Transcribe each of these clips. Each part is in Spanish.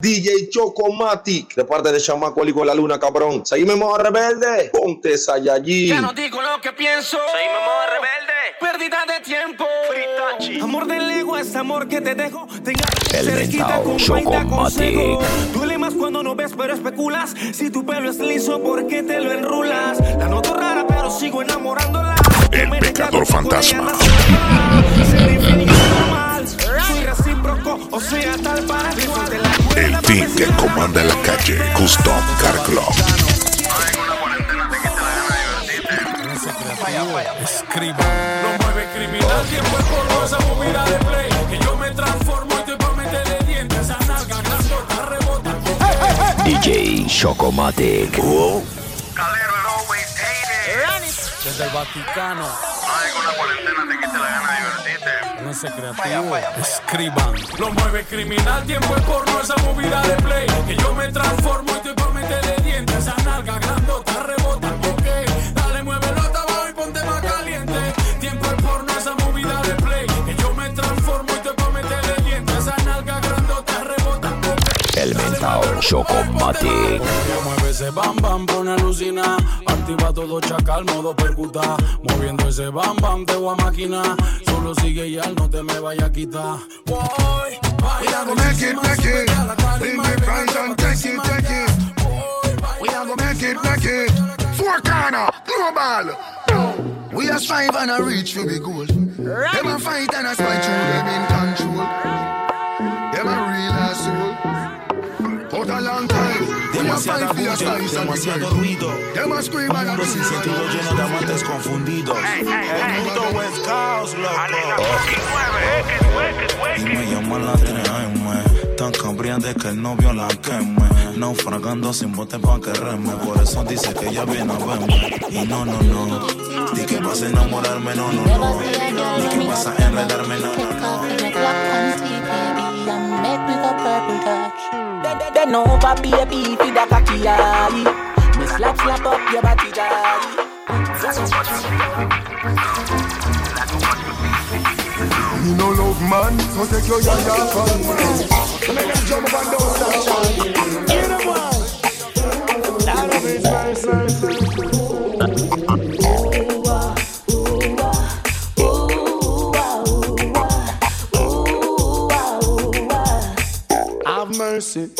DJ Chocomatic, de parte de Chamaco con la Luna, cabrón. Seguime modo rebelde, ponte Sayayí. Ya no digo lo que pienso. Seguime modo rebelde. Pérdida de tiempo. Fritachi. Amor del ego es amor que te dejo. Tenga El cerquita mentao con Chocomatic. Duele más cuando no ves, pero especulas. Si tu pelo es liso, ¿por qué te lo enrulas? La noto rara, pero sigo enamorándola. El pecador fantasma. Soy recíproco, o sea, tal para team que comanda la calle, Custom Car Club. Escriba. Lo mueve criminal, tiempo es por esa movida de play. Que yo me transformo y estoy pa' meterle dientes. Esa nalga grandota rebota. DJ Chocomatic. Calero, always hated. Desde el Vaticano. Ay, con la cuarentena te quita la gana de. Pónganse creativo. Escriban. Lo mueve criminal, tiempo es porno, esa movida de play. Que yo me transformo y estoy pa' meterle dientes. Esa nalga grandota rebota. Ok, dale, muévelo hasta abajo y ponte más caliente. Tiempo es porno, esa movida de play. Que yo me transformo y estoy pa' meterle dientes. Esa nalga grandota rebota. Ok. El mentao Chocomatic. Mueve ese bam bam, pone alucina. Activa todo chacal, modo percuta. Moviendo ese bam bam, te voy a máquina. Solo sigue ya, no te me vaya a quitar. Voy, We are gonna make it, make it. Bring it right and take it, take it. We are gonna make it, make it. Four corner, global. We are strive and a reach for the goal. Them a fight and a spite through them in control. Demasiada bulla, demasiado ruido. Mundo sin sentido lleno de amantes confundidos. El mundo es caos, loco. Y me llaman la TM. Tan cambriante que el novio la queme. Naufragando sin bote pa' que reme. Por eso dice que ella viene a verme. Y no, no, no. Di que vas a enamorarme, no, no, no. Di que vas a enredarme, no, no, no. Then over baby, feed a cocky eye. Me slap slap up your body jolly. Me no love man, so take your yaya from me. Make them jump and don't stop. Get them one. That of his mercy. Have mercy.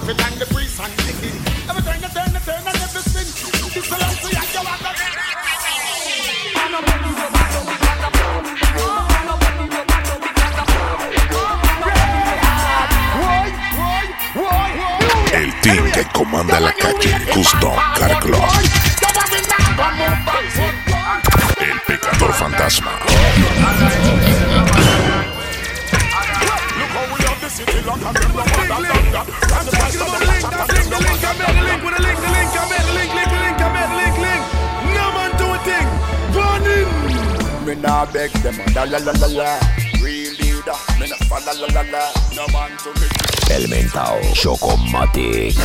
African team que la calle, Custom Car Club. El pecador fantasma. Me nah beg them a la la la la. Real leader, me nah fa la la la la. No man to me. El mentao Chocomatic.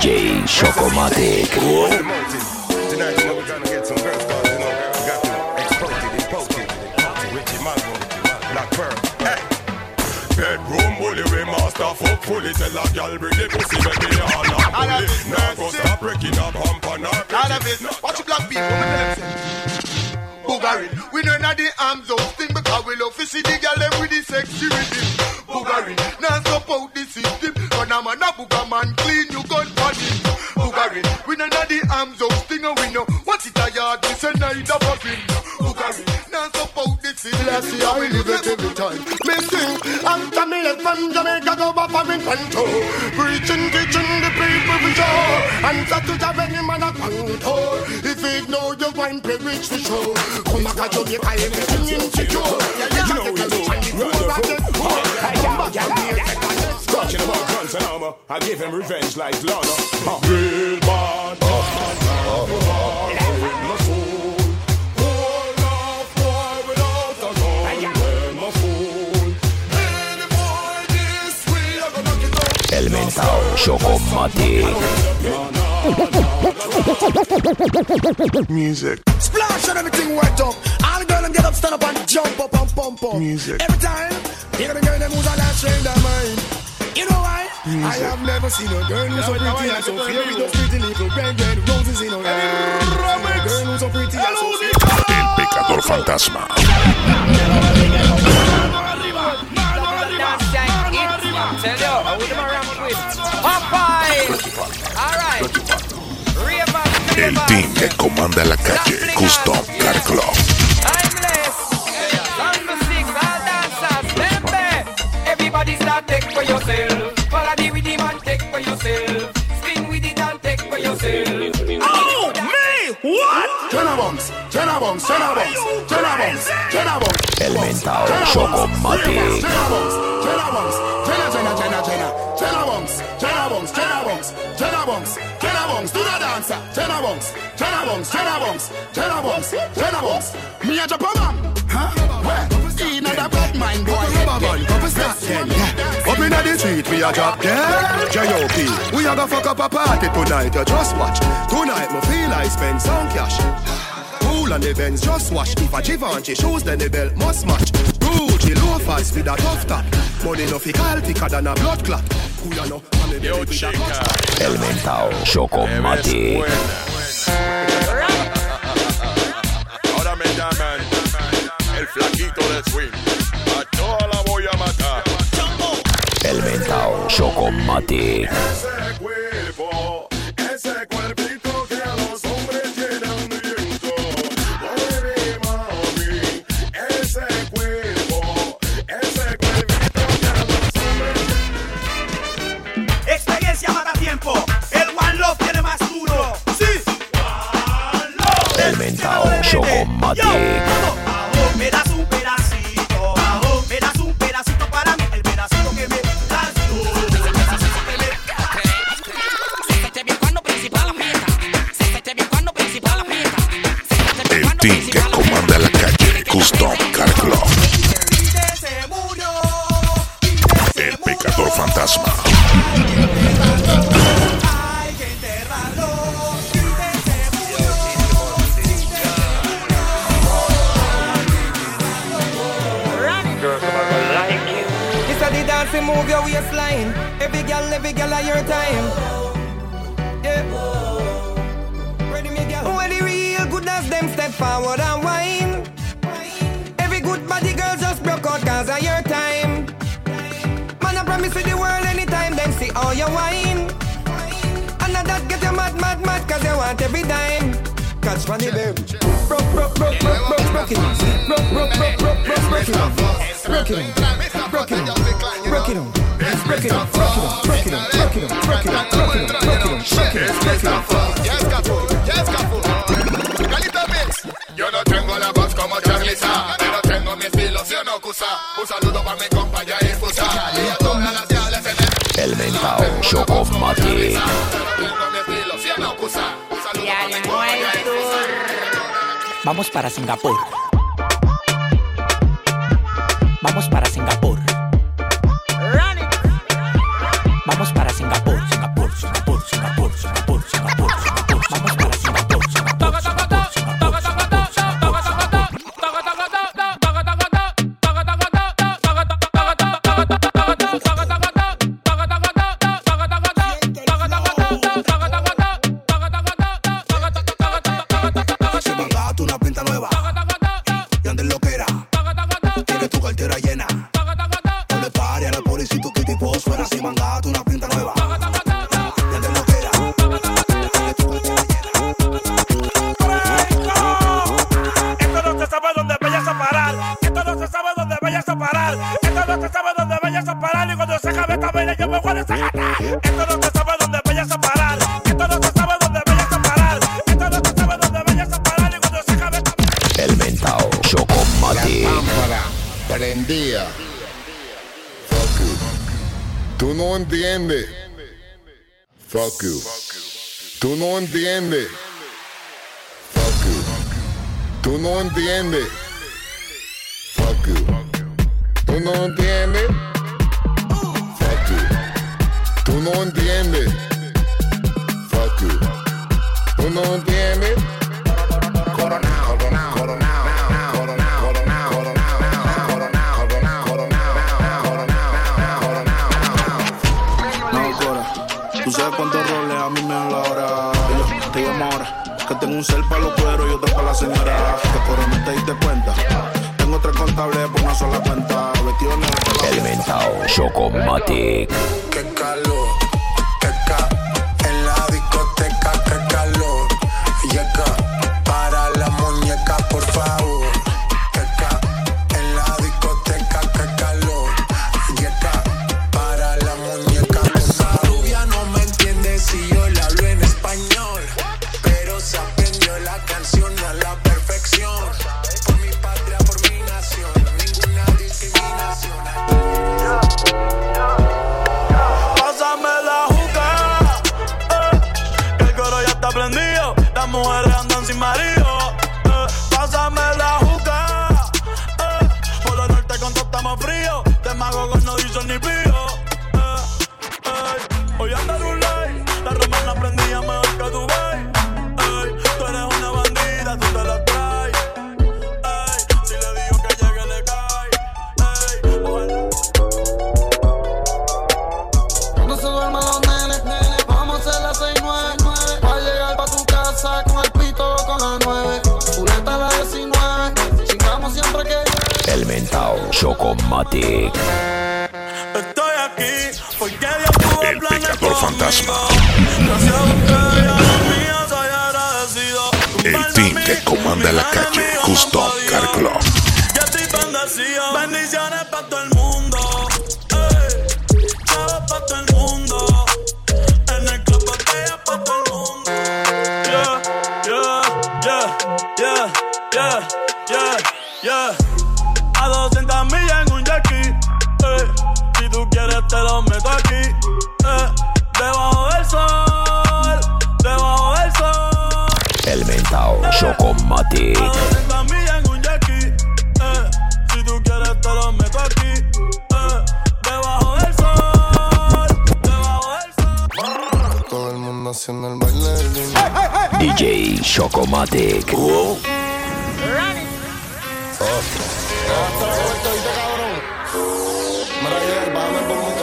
DJ Chocomatic. Tonight you know we're gonna get some girls you know got to expose it, impose it. Richie Mago, Black Pearl. Hey. Bedroom bully we master fuck fully Tell a girl bring the pussy make me all up bully Now go stop breaking up hump on her All of it. Watch the black people. me tell them, say. Boogarin. We know not the arms out thing because we love to see the girl them with the sexy rhythm. Boogarin. Now support the system. Run a man a booga man clean you gun for him. Boogarin. We know not the arms out thing and we know what it a yard. We say night of a film. Boogarin. Now support the system. Let's see how we live it from Jamaica go back for me control. Preaching, teaching the people for sure. Answer to the any man a control. If it know you wine pay rich for sure. Come back to Jamaica everything insecure. You know, you know. Come back to Jamaica. Talking about guns and armor, I give him revenge like Lana. Uh, Chocomatic. Music. Splash and everything wet up. All the girl them get up, stand up and jump up and pump up. Music. Every time, you the girl them who's on that train their mind. You know why? I have never seen a girl who's so pretty and so fair with those pretty little red red roses in her hair. A girl who's so pretty and so fair. El pecador fantasma. El team que comanda la calle Custom Car Club. Everybody start take do the dancer. Jenna Bunks, Jenna Bunks, Jenna Bunks, Jenna Bunks, Jenna Bunks. Me a drop a bomb, huh? Where? In a bad mind boy. Rubber band, couple start ten. Up inna the street, we a drop dead. J.O.P. We a go fuck up a party tonight. You just watch. Tonight, me feel I spend some cash. Cool on the Benz, just wash. If a Givenchy shoes, then the belt must match. Gucci loafers with a tough top. Money no fi call thicker than a blood clot. Who ya know? I'm a baby with a clutch. El mentao Chocomatic. Ahora me llaman el flaquito de swing. A toda la voy a matar. El mentao Chocomatic. Yo Exotic. At your time. Yeah. Ready, me girl. When the real goodness, them step forward and whine. Every good body girl just broke out cause of your time. Man, I promise you the world anytime, them see all your wine. And that get you mad, mad, mad cause you want every dime. Catch money, them. Broke, broke, broke, broke, broke, broke it. Broke, broke, broke, broke, broke, broke it. Broke it. Broke it. Broke it. Broke it. Broke it. Broke it. Broke it. Broke it. Broke it. Broke it. Broke it. Broke it. Calita Mix. Yo no tengo la voz como pero tengo mi estilo, si o no. Un saludo para mi compa Jair Fusa. Y a todas las diales en el El mentao Chocomatic. tengo mi estilo, si o Fuck you. Tú no entiendes. Fuck you. Tú no entiendes. Fuck you. Tú no entiendes. Fuck you. Tú no entiendes. Fuck you. Tú no entiendes. Un cel para los cueros y otro para la señora. Que por no te diste cuenta. Tengo tres contables por una sola cuenta. Vestido negro por la Elemental Chocomatic. Qué calor, Chocomatic. Estoy aquí porque Dios tuvo El pecador fantasma. El team que comanda la calle, Custom Car Club. Bendiciones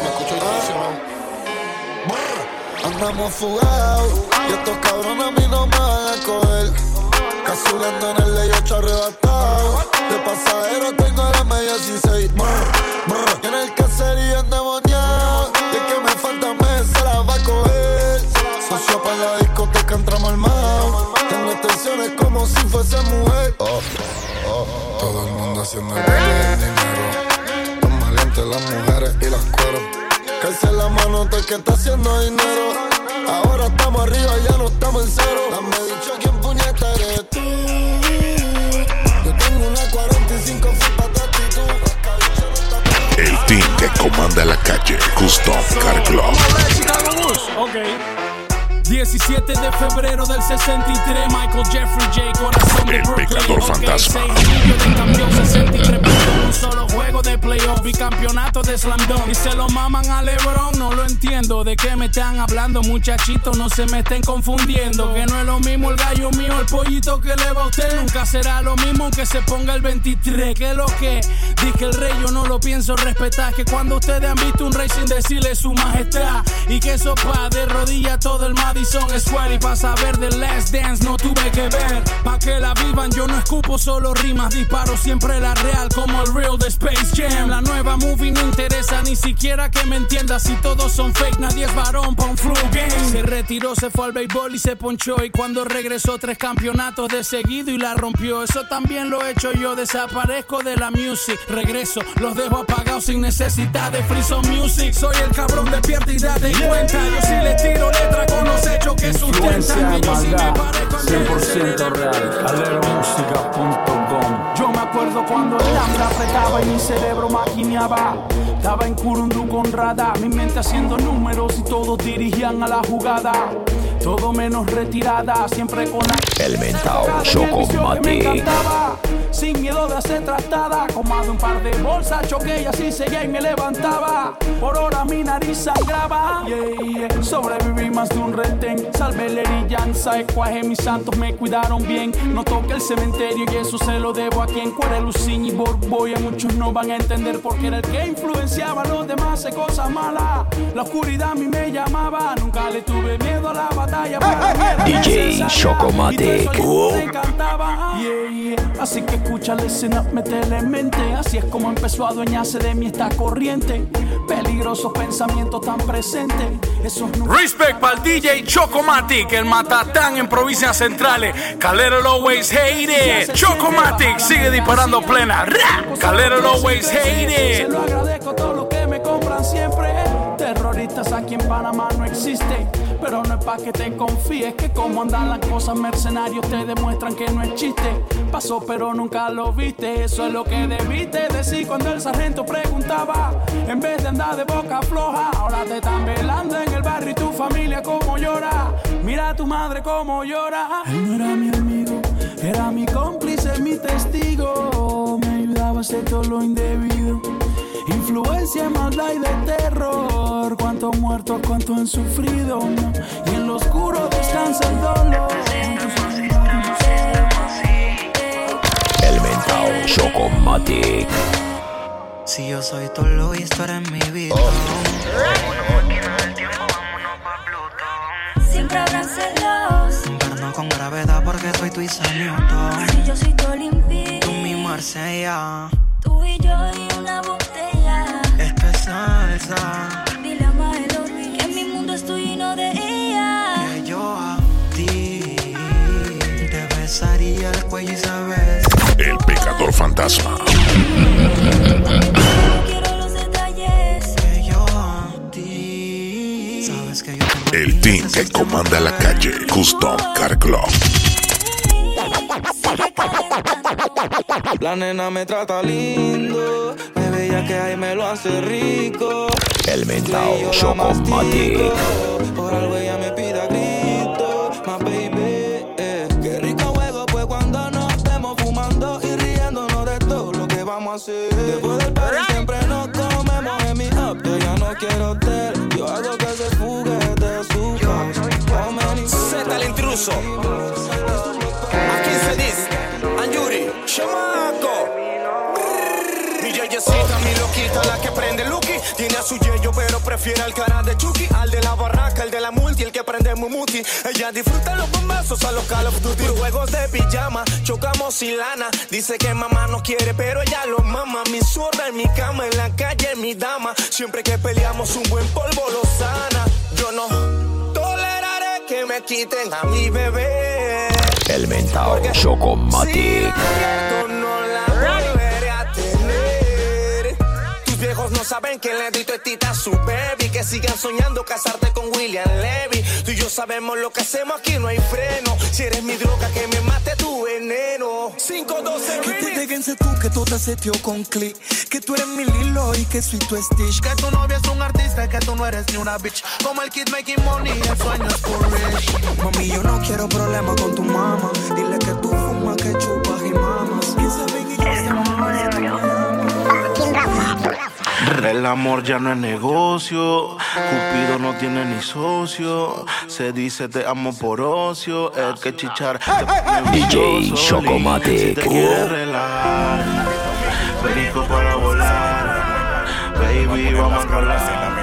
escucho distorsionado. Andamos fugados y estos cabrones a mí no me van a coger. Casulando en el ley 8 arrebatado. De pasajero tengo la media 16. Brr, brr. Y en el caserío endemoniado. Y el que me falta mes se la va a coger. Socio para la discoteca entramos armados. Tengo como si fuese mujer. Todo el mundo haciendo el baile del dinero. Los maleantes, las mujeres y las cueros. Calce la mano todo el que está haciendo dinero. Ahora estamos arriba, ya no estamos en cero. Dame dicho quién puñeta eres tú. Yo tengo una 45 flipa de actitud. El team que comanda la calle, Custom Car Club. Ok. 17 de febrero del 63, Michael Jeffrey J. Corazón de El Brooklyn. pecador Ok, fantasma. seis anillos de campeón, 63 puntos un solo juego de playoff. Bicampeonato de Slam Dunk. Y se lo maman a LeBron, no lo entiendo. ¿De qué me están hablando, muchachitos? No se me estén confundiendo. Que no es lo mismo el gallo mío, el pollito que le va a usted. Nunca será lo mismo que se ponga el 23. Que lo que dije el rey, yo no lo pienso respetar. Que cuando ustedes han visto un rey sin decirle su majestad. Y que eso pa' de rodilla todo el Madison Square. Y pa' saber de Last Dance no tuve que ver. Pa' que la vivan, yo no escupo solo rimas. Disparo siempre la real como el real de Space Jam. La nueva movie no interesa ni siquiera que me entienda. Si todos son fake, nadie es varón pa' un flu game. Se retiró, se fue al béisbol y se ponchó. Y cuando regresó, tres campeonatos de seguido y la rompió. Eso también lo he hecho yo. Desaparezco de la music. Regreso, los dejo apagados sin necesidad de free Some music. Soy el cabrón de pierda y date cuenta. Yo sí le tiro letra con los hechos que sustentan. Que yo sí me parezco a 100% real. Me recuerdo cuando el hambre apretaba y mi cerebro maquineaba. Estaba en Curundú con Rada, mi mente haciendo números y todos dirigían a la jugada. Todo menos retirada, siempre con la El mentao Chocomatic. encantaba. Sin miedo de ser tratada, de un par de bolsas choqué y así seguía y me levantaba. Por hora mi nariz sangraba. Yeah, yeah. Sobreviví más de un retén. Salvé la herillanza, ecuaje, mis santos me cuidaron bien. No toque el cementerio y eso se lo debo a quien cuere Lucín y Borboya. Muchos no van a entender porque era el que influenciaba a los demás de cosas malas. La oscuridad a mí me llamaba. Nunca le tuve miedo a la batalla. para mí era DJ necesaria. Chocomatic. Y todo eso me encantaba. Yeah, yeah. Así que escucha la escena, métele en mente. Así es como empezó a adueñarse de mí esta corriente. Peligrosos pensamientos tan presentes. Esos. Respect para el DJ Chocomatic, el matatán en provincias centrales. Calero always hate it. Chocomatic sigue disparando plena. Calero always hate Se lo agradezco todo lo que me compran siempre. Terroristas aquí en Panamá no existen. Pero no es pa' que te confíes que como andan las cosas mercenarios te demuestran que no es chiste. Pasó pero nunca lo viste. Eso es lo que debiste decir cuando el sargento preguntaba. En vez de andar de boca floja, ahora te están velando en el barrio y tu familia como llora. Mira a tu madre como llora. Él no era mi amigo, era mi cómplice, mi testigo. Me ayudaba a hacer todo lo indebido. Influencia, maldad y de terror. Cuántos muertos, cuánto han sufrido. no. Y en lo oscuro descansa el dolor. El mentao Chocomatic. Si yo soy todo lo y tú eres mi vida. Siempre habrán celos. Pero no con gravedad porque soy tu Newton. Si yo soy tu Olimpí. Tú mi Marsella. Tú y yo y una botella. Salsa. Dile a que mi mundo es tuyo y no de ella. Que yo a ti te besaría el cuello y sabes. El pecador fantasma. Quiero los detalles. Que yo a ti. Sabes que yo tengo El team que comanda la calle. Custom Car Club. La nena me trata lindo, que ahí me lo hace rico. El mentao Chocomatic. Por algo ella me pide a grito, más baby. eh. Qué rico juego pues cuando nos estemos fumando y riéndonos de todo lo que vamos a hacer. Después del party siempre nos comemos en mi up, yo ya no quiero hotel. Yo hago que se fugue de su many- Z el intruso. Aquí se dice, la que prende Lucky. Tiene a su yeyo, pero prefiere al cara de Chucky. Al de la barraca, el de la multi, el que prende Mumuti. Ella disfruta los bombazos a los Call of Duty. Juegos de pijama, chocamos sin lana. Dice que mamá no quiere, pero ella lo mama. Mi zurda en mi cama, en la calle, mi dama. Siempre que peleamos, un buen polvo lo sana. Yo no toleraré que me quiten a mi bebé. El mentao Si Chocomatic. No saben que le di teta a su baby. Que sigan soñando casarte con William Levy. Tú y yo sabemos lo que hacemos aquí, no hay freno. Si eres mi droga, que me mate tu veneno. 512 Que te déjense tú, que todo te setió con click. Que tú eres mi Lilo y que soy tu Stitch. Que tu novia es un artista, que tú no eres ni una bitch. Como el kid making money, el sueño es for rich. Mami, yo no quiero problemas con tu mamá. Dile que tú fumas, que chupas y mamas. ¿Quién sabe que yo El amor ya no es negocio, Cupido no tiene ni socio. Se dice te amo por ocio, el que chichar DJ Chocomatic. Si te quieres relajar, perico para volar. Baby, vamos a enrolar.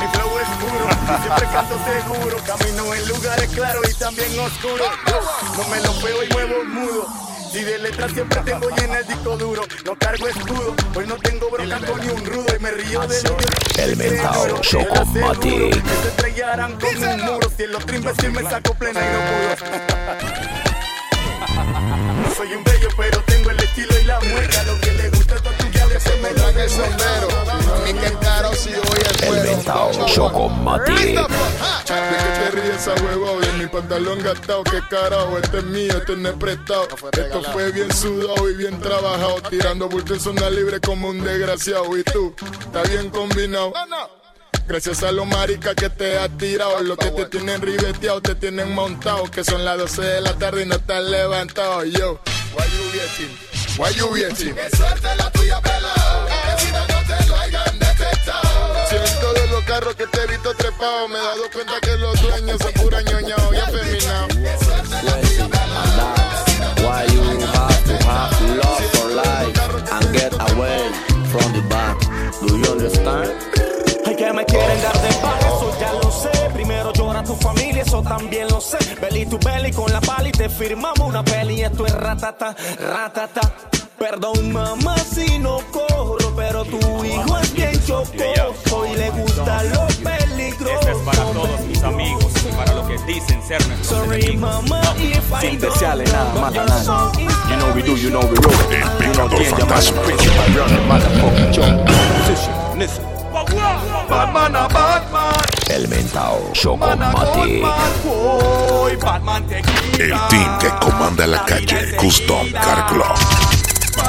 Mi flow es puro, siempre canto seguro. Camino en lugares claros y también oscuros. No me lo veo y muevo mudo. Si de letras siempre tengo llena el disco duro. No cargo escudo, hoy no tengo bronca con ni un rudo. Y me río de lo que El mentao Chocomatic. que se estrellaran con un muro. Si en los trimbes sí me saco plena y no pudo. No soy un bello, pero tengo el estilo y la mueca. Lo que le se me Trae el sombrero, ni que caro si hoy El mentao Chocomatic. ¿De qué te ríes pieza, huevo. De mi pantalón gastado, qué carajo. Este es mío, este no es prestado. Esto fue bien sudado y bien trabajado. Tirando bulto en zona libre como un desgraciado. Y tú, está bien combinado. Gracias a los maricas que te has tirado, los que te tienen ribeteado, te tienen montado, que son las 12 de la tarde y no estás levantado. Yo, why you waiting? Why you waiting? Que suerte la carros que te he visto trepado, me he dado cuenta que los dueños son pura ñoñao y afeminados. Why you have to have love for life and get away from the back? Do you understand? Ay, que me quieren dar de baja, eso ya lo sé. Primero llora tu familia, eso también lo sé. Belly to belly con la pali, te firmamos una peli. Esto es ratata, ratata. Perdón, mamá, si no corro, pero tu hijo es bien chocoso y le gusta lo peligroso. Este es para todos mis amigos y para los que dicen ser nuestros Sorry, enemigos. mama, if I Sin desearle nada más a nadie. You know we do, you know we roll. You know quién llamar al principal runner, motherfucking show. Position, listen. Batman a Batman, El mentao a Chocomatic. El team que comanda la calle, Custom Car Club.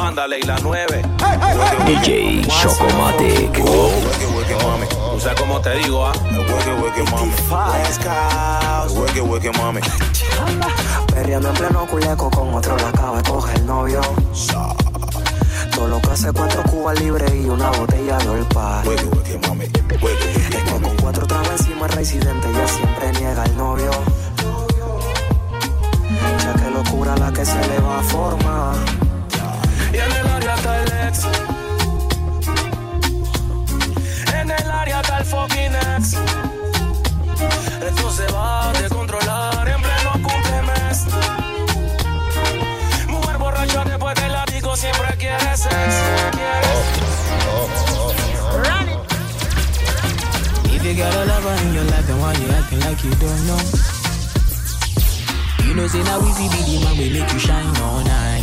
Mándale y la 9. DJ Chocomatic. O sea, como te digo, ah. Mami. Perreando en pleno culeco con otro la acaba de coger el novio. Todo lo que hace cuatro cubas libres y una botella de olpa. Que con cuatro tragos encima residente ya siempre niega el novio. Ya que locura la que se le va a formar. Y en el área está el ex. En el área está el fucking ex. Esto se va a descontrolar en pleno cumplemes. Mujer borracha después del látigo siempre quiere sex. If you got a lover in your life, then why you acting like you don't know? You know, say now easy be the man will make you shine all night.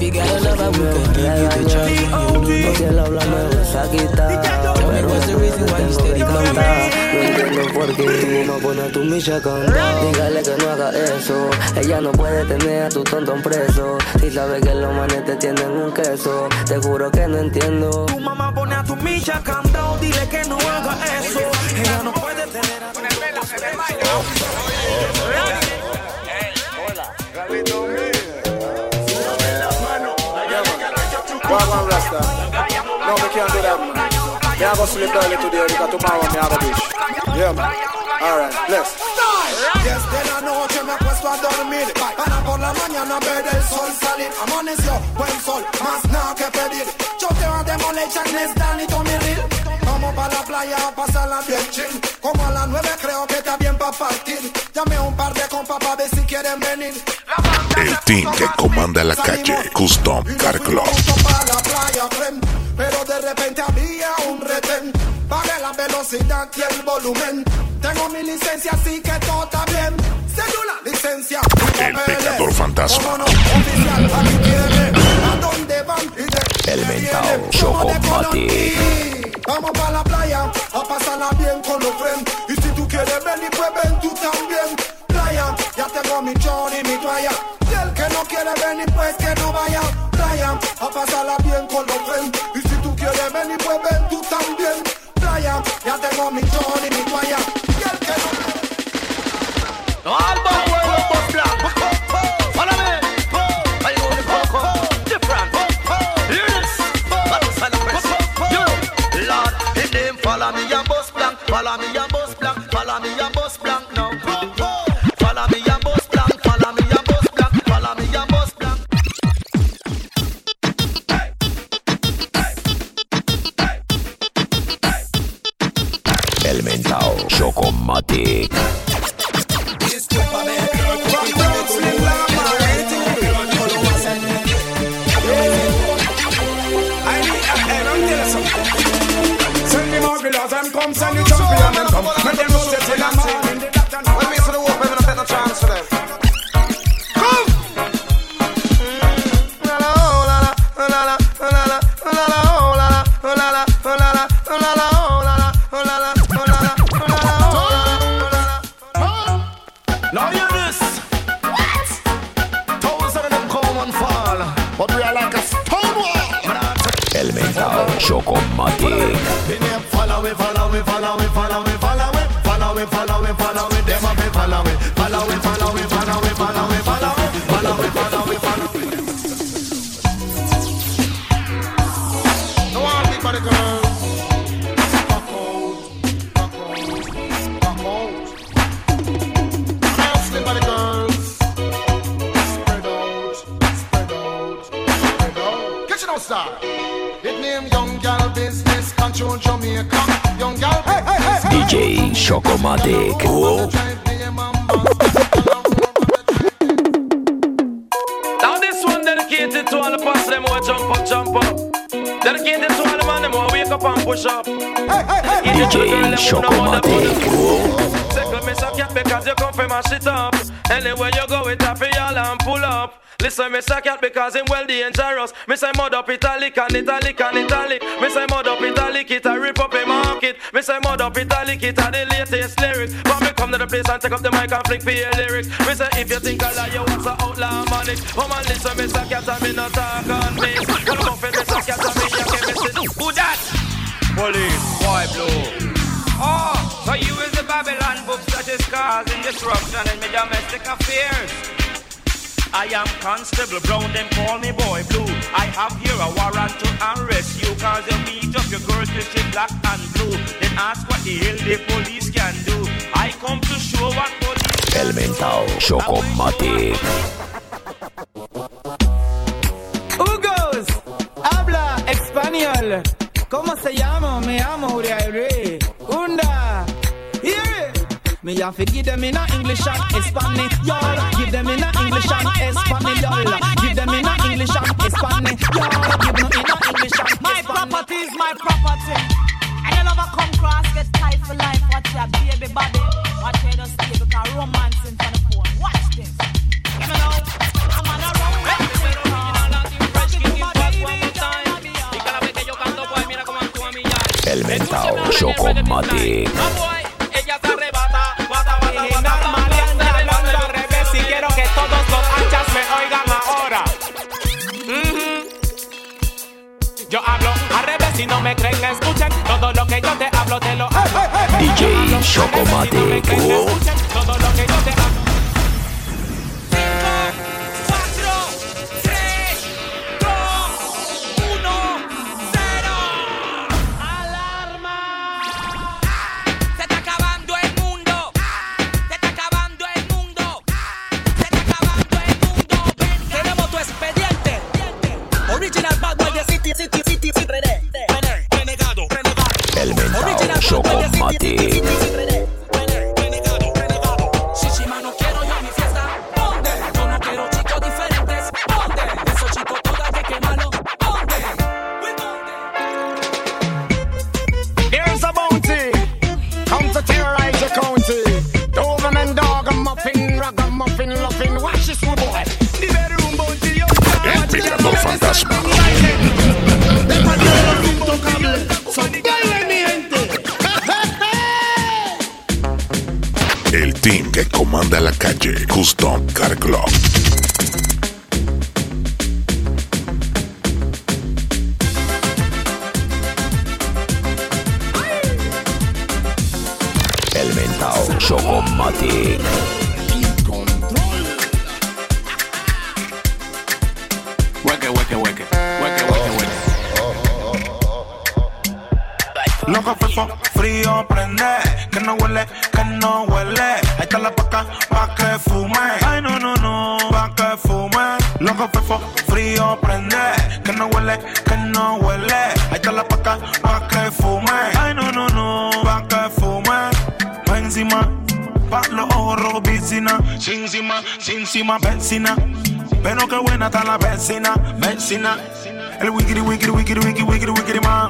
If you got a lover, we can give you the chance. Si él habla me vas a quitar. Tell me what's the reason why you steady blowing? No entiendo por qué tú tu micha a cantar. Dígale que no haga eso. Ella no puede tener a tu tontón preso. Si sabe que los manes te tienen un queso. Te juro que no entiendo. Tu mamá pone a tu micha cantado, dile que no haga eso. Ella no puede tener a tu Wagwan Rasta. No, me can't do that, man. Me have to sleep early today because tomorrow me have a bitch. Yeah, man. Alright, let's. Yes, de la noche me acuesto a dormir Para por la mañana ver el sol salir Amaneció, buen sol, más nada que pedir Choteo a demoler, Charles, Dan y Tommy Real para la playa a pasarla bien chill Como a las nueve creo que está bien para partir Llamé a un par de compas para ver si quieren venir El team que comanda la calle, Custom Car Club. Pero de repente había un retén. Pagué la velocidad y el volumen. Tengo mi licencia, así que todo está bien. Cédula, licencia. El pecador fantasma. Vámonos, oficial, aquí tiene. ¿A dónde van? El mentao Chocomatic. Vamos para la playa a pasarla bien con los friends. Y si tú quieres venir, pues ven tú también. Playa, ya tengo mi chor y mi toalla. Y el que no quiere venir, pues que no vaya. Playa, a pasarla bien con los friends. Y si tú quieres venir, pues ven tú también. Playa, ya tengo mi chor y mi toalla. Y el que no pues, Chocomatic. Send me more and come, send you champion and come. Chocomatic. Follow me, follow me, follow me, follow me, follow me, follow me, follow me, follow me. A be follow me, follow me, up. Listen, me suck cat because him well dangerous. Me say mud up italic and italic and italic. Me say mud up italic, it a rip up a market. Me say mud up italic, it a the latest lyrics. But me come to the place and take up the mic and flick for your lyrics. Me say if you think I lie, you want to outlaw manic. Come and listen, me suck cat and me not talk on this. Come for me suck cat and me give me sit. Who that? Police, boy blue. Oh, so you is the Babylon books that is causing disruption in my domestic affairs. I am Constable Brown, them call me Boy Blue. I have here a warrant to arrest you cause you beat up your girl till she black and blue. Then ask what the hell the police can do. I come to show what police El mentao Chocomatic. Hugos, habla español. ¿Cómo se llama? Me llamo Uriel. Unda. Hear it. Me have to give them in a English and Spanish, y'all. Give them in a English and Spanish, y'all. Give them in a English and Spanish, y'all. Give them in a English and My property is my property. And you never come cross, get tight for life. Watch your baby body. Watch your just stay because romancing for the phone. Watch this. You know, I'm on a roll. El mentao Chocomatic. Y no me creen, escuchen todo lo que yo te hablo, te lo hablo. DJ Chocomatic. Todo lo que yo te hablo. Benzina, Benzina. El wiggity, wiggity, wiggity, wiggity, wiggity, wiggity man.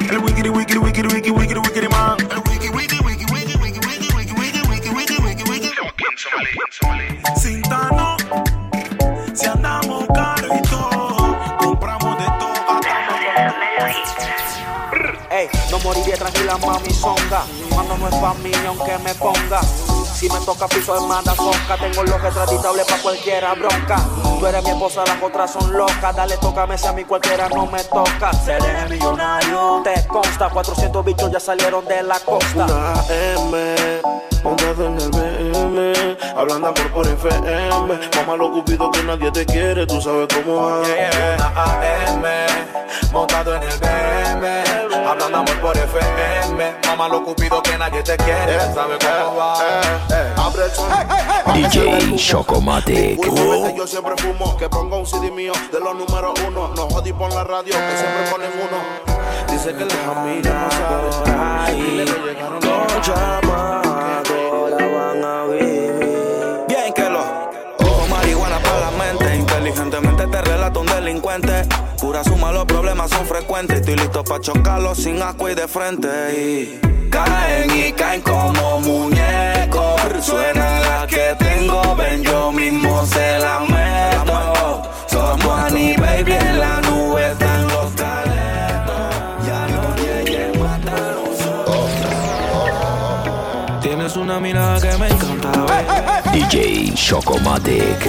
Si me toca piso de manda zonca, tengo lo que traditable pa' cualquiera bronca. Tú eres mi esposa, las otras son locas. Dale, tócame si a mí cualquiera no me toca. Seré millonario. Te consta, 400 bichos ya salieron de la costa. Una M, montado en el BM, hablando amor por FM. Mamá lo cupido que nadie te quiere, tú sabes cómo es. Una AM, montado en el BM, hablando amor por FM. Mamá lo cupido que nadie te quiere, ¿sabe cómo va? Abre el son. DJ Chocomatic. Últimamente yo siempre fumo, que ponga un CD mío de los números uno. No jodí por la radio, que siempre ponen uno. Dice que las amigas no que llegaron los chamacos la van a vivir. Suma, los problemas son frecuentes. Estoy listo para chocarlos sin asco y de frente. Y caen y caen como muñecos. Suena la que tengo, ven, yo mismo se la meto. Somos Annie, baby, en la nube están los talentos. Ya no llegué, Tienes una mirada que me encanta, baby. DJ Chocomatic.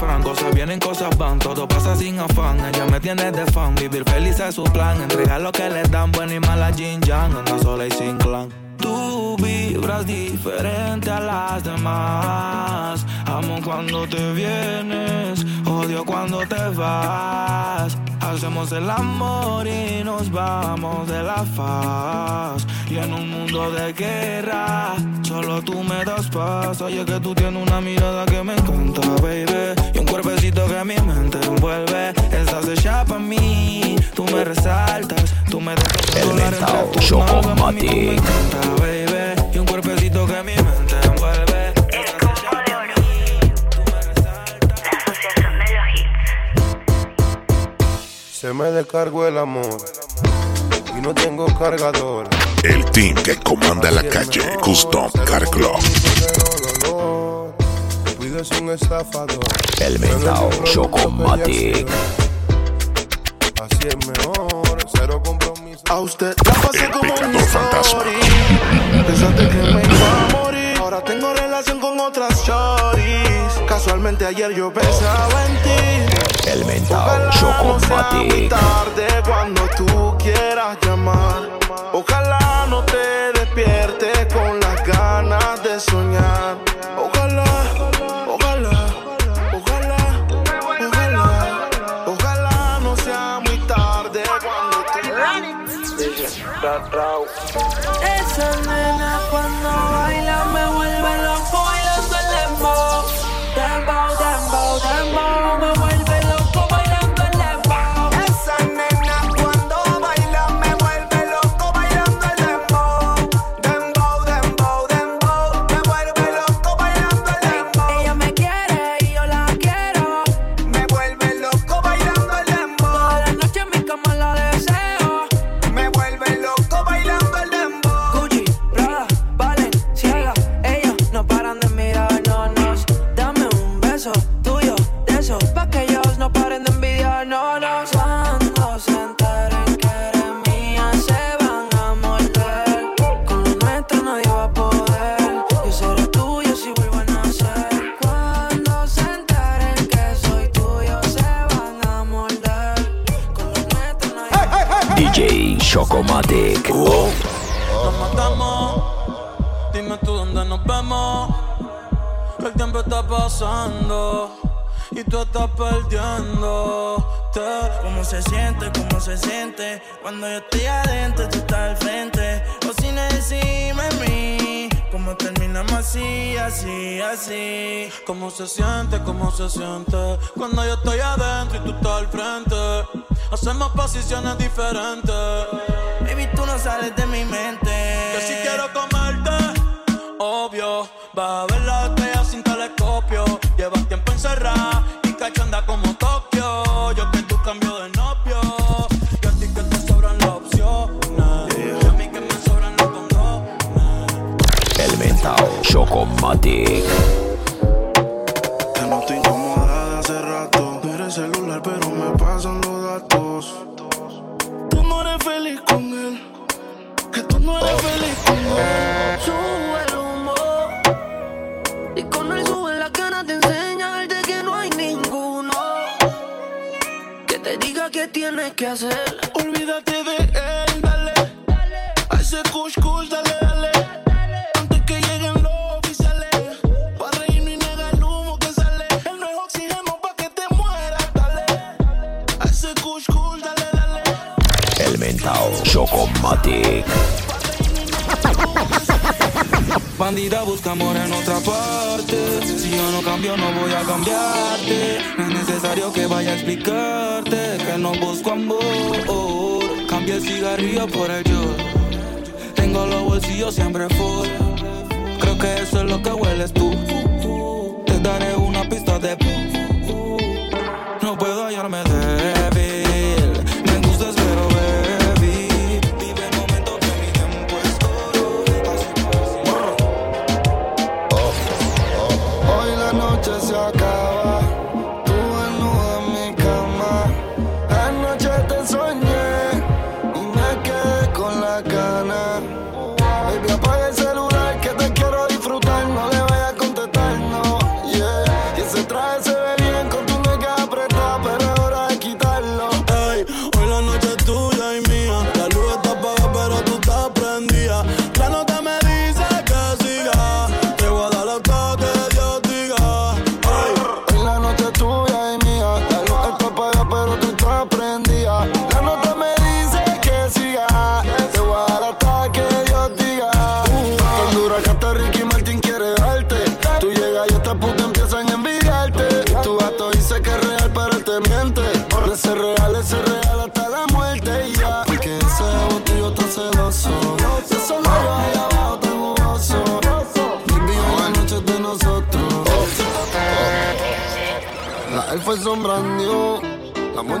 cosas vienen, cosas van. Todo pasa sin afán. Ella me tiene de fan. Vivir feliz es su plan. Entregar lo que le dan, buena y mala Jin Yang. Anda sola y sin clan. Tú vibras diferente a las demás. Amo cuando te vienes, odio cuando te vas. Hacemos el amor y nos vamos de la faz. Y en un mundo de guerra, solo tú me das paz. Oye, que tú tienes una mirada que me encanta, baby. Y un cuerpecito que mi mente envuelve. Estás hecha pa' mí, tú me resaltas. Tú me dejas El mentao entre tus nalgas, mami, tú me encanta, baby. Que mi mente envuelve. Se me descargó el amor y no tengo cargador. El team que comanda la calle Custom Car Club. Cuídese un estafador. El mentao Chocomatic. Así es mejor, cero compromiso. A usted la pasé como un fantasma. Pensaste que me iba a morir. Ahora tengo relación con otras choris. Casualmente ayer yo pensaba en ti. El muy Chocomatic. tarde cuando tú quieras llamar. Ojalá así? ¿Cómo se siente? ¿Cómo se siente? Cuando yo estoy adentro y tú estás al frente. Hacemos posiciones diferentes. Baby, tú no sales de mi mente. Que si quiero comerte, obvio. Vas a ver la estrella sin telescopio. Llevas tiempo encerrada y cachonda como Tokio. Yo que tú cambio de novio. Y a ti que te sobran las opciones. Y a mí que me sobran los condones. El mentao Chocomatic. Que hacer. Olvídate de él, dale. A ese kush kush, dale, dale. Antes que lleguen los oficiales. Pa' reírnos y negar el humo que sale. Él no es oxígeno pa' que te mueras, dale. A ese kush, dale, dale. El mentao Chocomatic. Bandida busca amor en otra parte. Si yo no cambio, no voy a cambiarte. No es necesario que vaya a explicarte que no busco amor. Cambia el cigarrillo por el yo. Tengo los bolsillos siempre full. Creo que eso es lo que hueles tú. Te daré una pista de.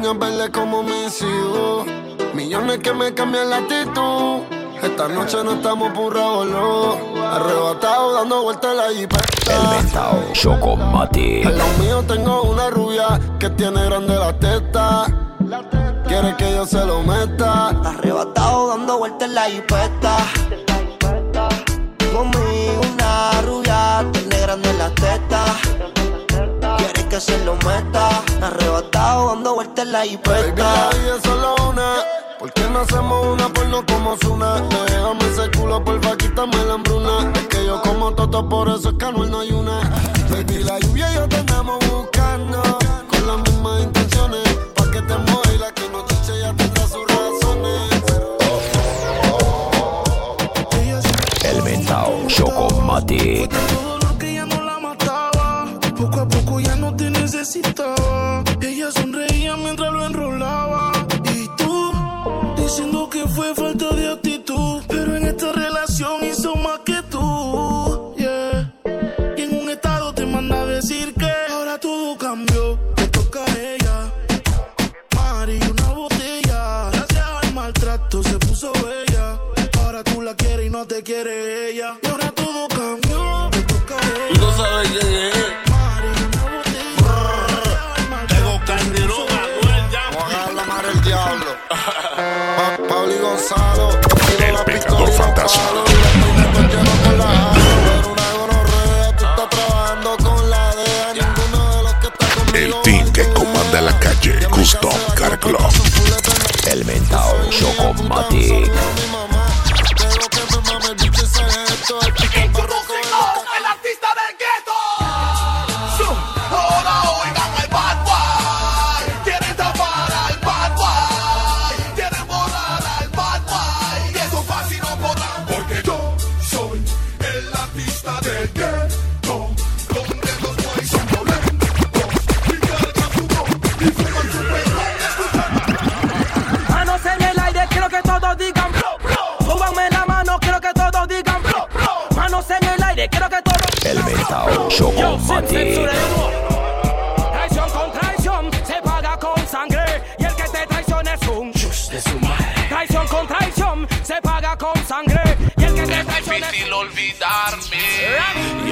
La moña verde como mis hijos. Millones que me cambian la actitud. Esta noche no estamos pura no. Arrebatado dando vueltas en la jipeta. El mentao Chocomatic. Al lado mío tengo una rubia que tiene grande la teta. Quiere que yo se lo meta. Arrebatado dando vueltas en la jipeta. Conmigo una rubia, tiene grande la teta. Que se lo meta. Arrebatado dando vueltas en la es solo una. ¿Por qué no hacemos una porno como Zuna? Déjame ese culo, porfa, quítame la hambruna. Es que yo como toto, por eso es que Anuel no hay una. Baby, la lluvia y yo te andamos buscando. Con las mismas intenciones. Pa' que te mueva y la que no te ya tendrá sus razones. El mentao Chocomatic.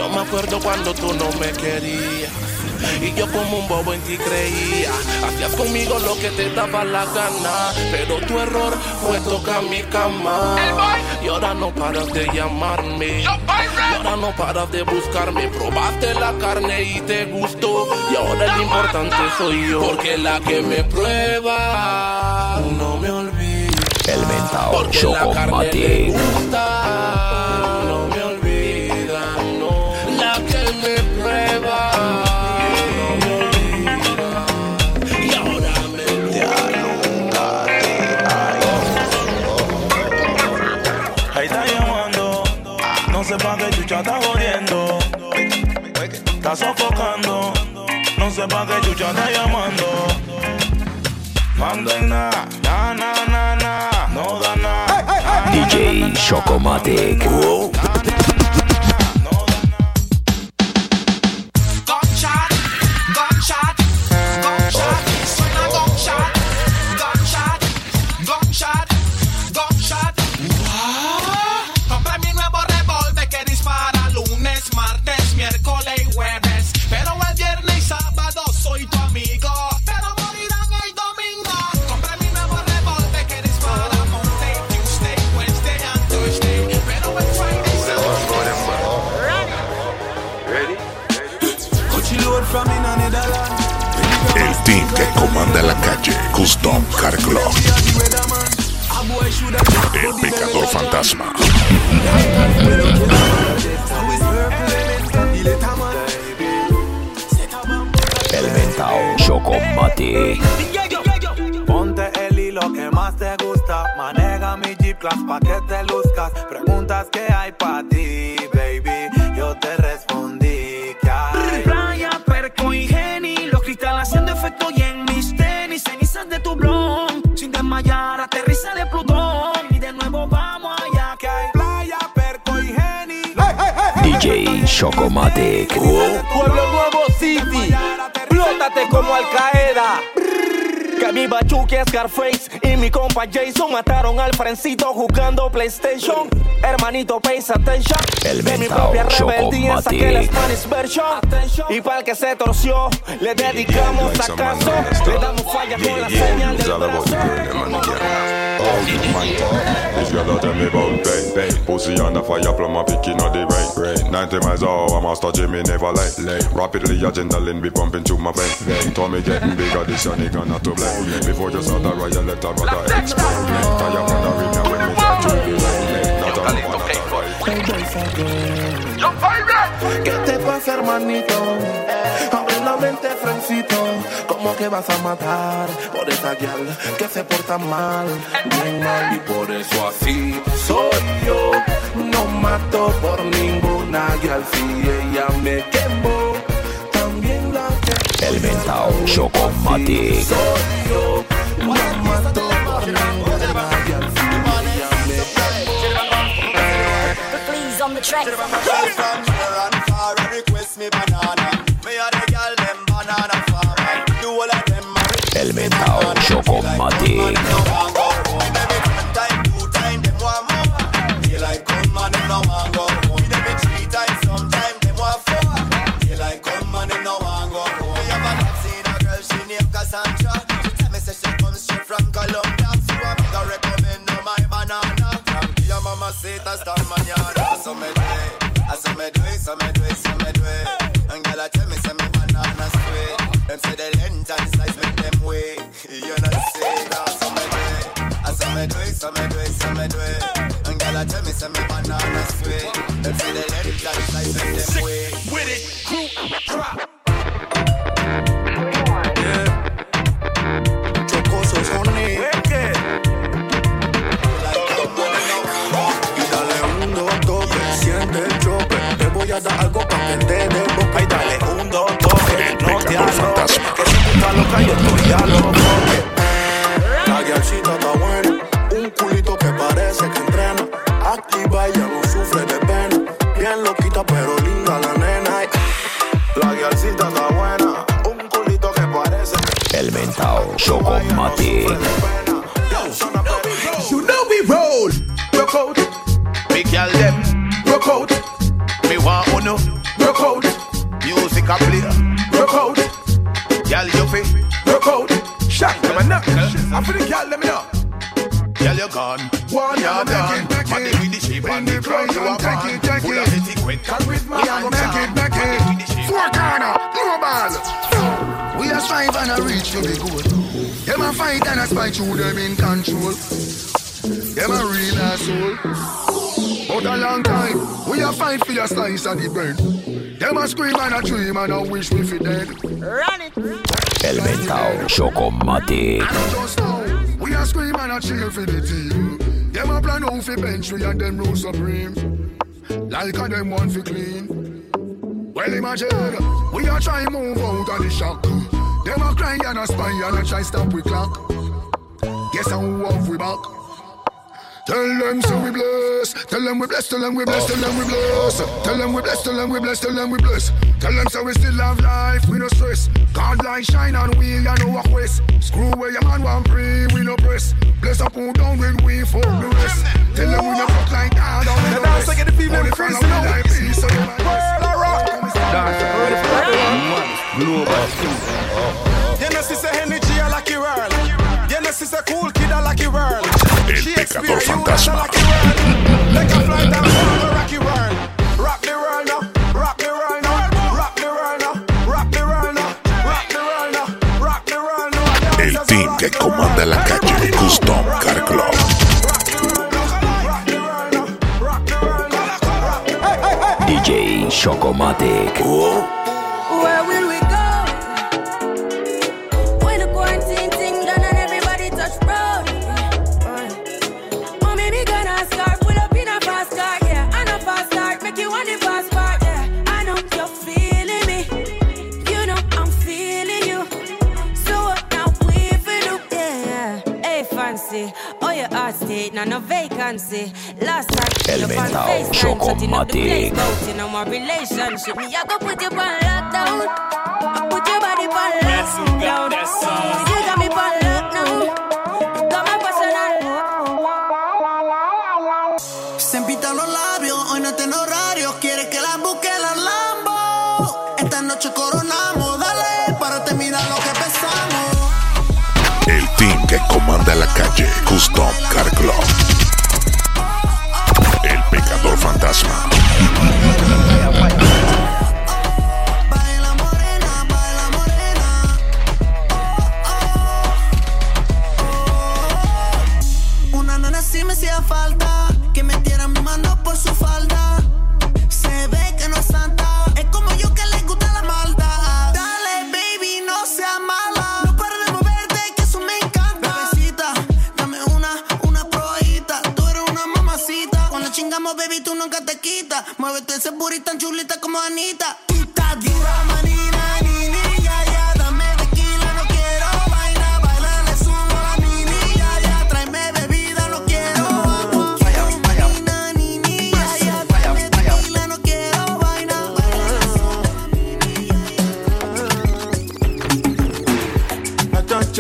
Yo me acuerdo cuando tú no me querías. Y yo como un bobo en ti creía. Hacías conmigo lo que te daba la gana. Pero tu error fue tocar mi cama. Y ahora no paras de llamarme. Y ahora no paras de buscarme. Probaste la carne y te gustó. Y ahora el importante soy yo. Porque la que me prueba no me olvida. Elemental Porque la carne le gusta, sé pa' qué chucha está llamando. Mando en nada, na na na na, no da nada. DJ Chocomatic. Gunshot, Custom Car Club. El pecador fantasma. Elemental Chocomatic. Ponte el hilo que más te gusta. Maneja mi Jeep Class pa' que te luzcas. Chocomatic. Pueblo Nuevo City, plótate como Al Qaeda. Bachuque Scarface y mi compa Jason mataron al frencito jugando PlayStation. Hermanito, pay attention. De mi propia rebeldía saqué la. Spanish version. Y para el que se torció, le dedicamos acaso. Le damos falla con la señal del brazo. This girl a tell me about pain, pain. Pussy on the fire, plumb a picking of the rain. 90 miles an hour, master Jimmy never late. Rapidly adrenaline be pumping through my vein. Tommy getting bigger, this your nigga not to blame. Before you start the riot, let a brother explain. Tire on the rim, now when me try to be late. Not a man, not a right. ¿Qué te pasa, hermanito? Abre la mente, Francito. ¿Cómo que vas a matar por esa guial que se porta mal? Bien mal, y por eso así soy yo. No mato por ninguna guial, si ella me quemó. Ella me Please on the track. Elemental Chocomatic. Manana. So me do it, so me do it, so me do it, so me do it. And girl I tell me say me banana sweet. Them say the length and size make them way. You know say that, so me do it. me do it, so me do it, so me do it. And girl, I tell me, say me banana sweet. Them see the ladies that is like them way. With it, crew, drop. Te voy a dar algo pa' que te dé boca. Ay, dale un, dos, toque, no te aloques. And a them in control. Them a real asshole. But a long time, we a fight for your slice of the bread. Them a scream and a dream and a wish we fi dead. Run it. El mentao Chocomatic. Just now, we a scream and a cheer for the team. Them a plan out fi bench we and them rule supreme. Like a them want fi clean. Well imagine, we a try move out of the shock. Them a cry and a spy and a try stop we clock. Guess how have we back? Tell them so we bless. Tell them we bless. Tell them we bless. Tell them we bless. Tell them we bless. Tell them we bless. Tell them we bless. Tell them so we still have life. We no stress. God light shine on we and no walk west. Screw where your man want pray. We no press. Bless up who down when we for the rest. Tell them we no fuck like God. Down in the dance west. like the female Only freeze follow now. we like peace. So you might World of rock. You know, A cool kid a lucky world. Shakespeare, you that's a fly down the rocky world. Rock the world now, rock the world now, rock the world now, rock the world now, rock the world now, rock the world now. El team que comanda la calle, Custom Car Club. DJ Chocomatic. Where personal. Se los labios, hoy no tengo horario. Quiere que la busque la Lambo. Esta noche coronamos, dale, para terminar lo que empezamos. El team que comanda la calle, Custom hacía falta. Que metiera mi mano por su falda. Se ve que no es santa. Es como yo que le gusta la maldad. Dale, baby, no seas mala. No pares de moverte, que eso me encanta. Bebecita, dame una, una probadita. Tú eres una mamacita. Cuando chingamos, baby, tú nunca te quitas. Muévete ese booty tan chulita como Anita.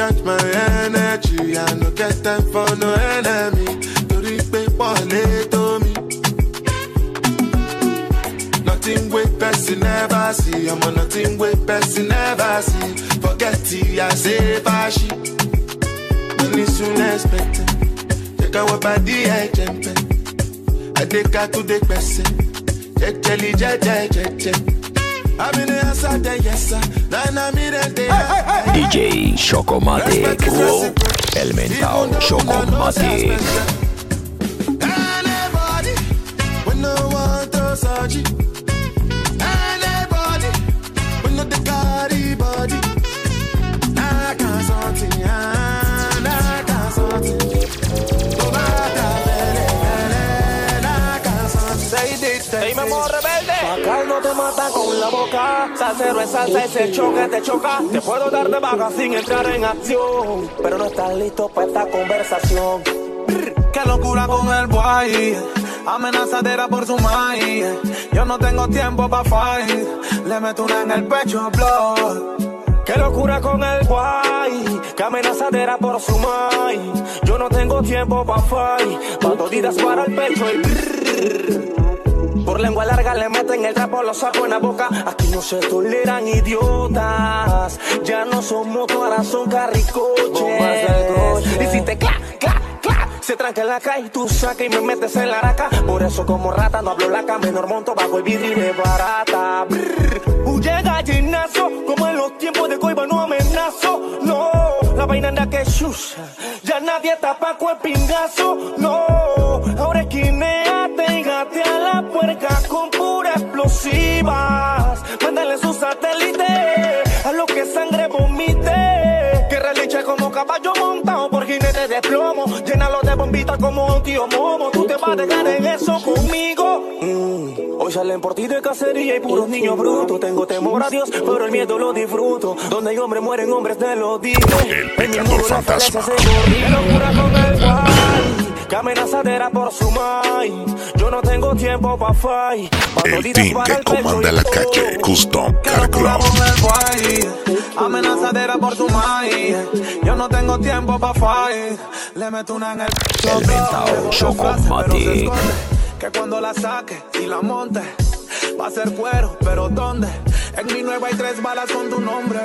I don't change my energy. I no get time for no enemy. Torí pé pọ̀lẹ́ tó mi. Nothing wey person never see. I'm on nothing wey person never see. Forget it, I say fashi. Money soon expected. Take our body, I jump. I take her to the person. Jejeli, jeje, jeje. I'm in the answer, then yes sir. Then I'm in the day. DJ Chocomatic. El mental Chocomatic. Mata con la boca. Salsero es salsa, ese choque te choca. Te puedo dar de baja sin entrar en acción. Pero no estás listo para esta conversación. Qué locura con el boy. Amenazadera por su maíz. Yo no tengo tiempo pa' fight. Le meto una en el pecho, blood. Qué locura con el guay, que amenazadera por su mai. Yo no tengo tiempo pa' fight, pa' toditas para el pecho y brrr. Por lengua larga le meten el trapo, lo saco en la boca. Aquí no se toleran idiotas. Ya no son motos, ahora son carricoches. Y si te cla, cla, cla, se tranca en la calle, tú sacas y me metes en la araca. Por eso como rata no hablo laca, menor monto bajo el vidrio y de barata. Huye gallinazo, como en los tiempos de coiba no amenazo. No, la vaina anda que chucha. Ya nadie tapa con el pingazo. No, ahora gatea la puerca con pura explosivas. Mándale su satélite a lo que sangre vomite. Que relinche como caballo montado por jinete de plomo. Llénalo de bombitas como un tío momo. Tú te vas a dejar en eso conmigo. Hoy salen por ti de cacería y puros niños brutos. Tengo temor a Dios, pero el miedo lo disfruto. Donde hay hombres mueren hombres, te lo digo. El pecador fantasma. Locura con el guay, que amenazadera por su mai. Yo no tengo tiempo pa' fight. Pa' El team que comanda la calle Custom Car Club. Amenazadera por su maíz. Yo no tengo tiempo pa' fight. Le meto una en el El mentao se Chocomatic. Que cuando la saque y la monte, va a ser cuero, pero ¿dónde? En mi nueva hay tres balas con tu nombre.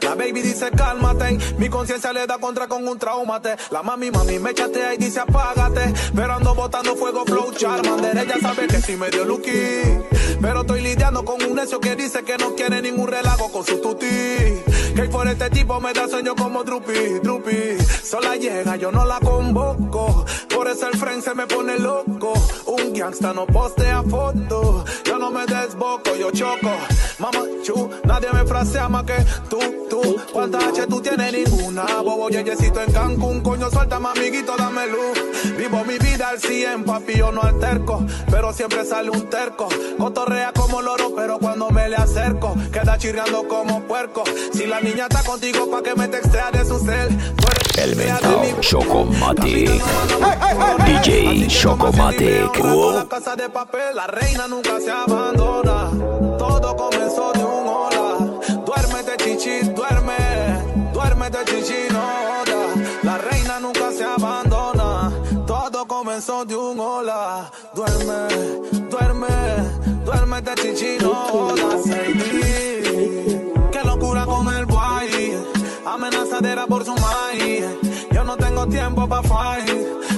La baby dice cálmate, mi conciencia le da contra con un traumate. La mami, mami me chatea y dice apágate. Pero ando botando fuego, flow, charmander. Ella sabe que sí me dio lucky. Pero estoy lidiando con un necio que dice que no quiere ningún relajo con su tuti. Que por este tipo me da sueño como Drupi, Drupi. Sola llega, yo no la convoco. Por eso el friend se me pone loco. Un gangsta no postea foto. Yo no me desboco, yo choco. Mamá, chu, nadie me frasea más que tú, tú. ¿Cuántas H tú tienes? Ninguna. Bobo yeyecito en Cancún, coño, suéltame, amiguito, dame luz. Vivo mi vida al 100, papi, yo no alterco. Pero siempre sale un terco. Cotorrea como loro, pero cuando me le acerco, queda chirriando como puerco. Si la niña está contigo, pa' que me textea de su cel. El mentao mi- Chocomatic. DJ Chocomatic. La casa de papel, la reina nunca se abandona. Todo comenzó de un hola. Duérmete, chichi, duerme. Duérmete, chichi, no. La reina nunca se abandona. Todo comenzó de un hola. Duerme, duerme. Duérmete, chichi, no. Amenazadera por su maíz. Yo no tengo tiempo pa' fight.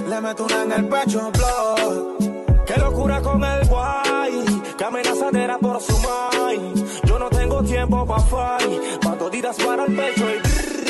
Le meto una en el pecho, blood. Qué locura con el guay, que amenazadera por su mai. Yo no tengo tiempo pa' fight, pa' toditas para el pecho y brrr.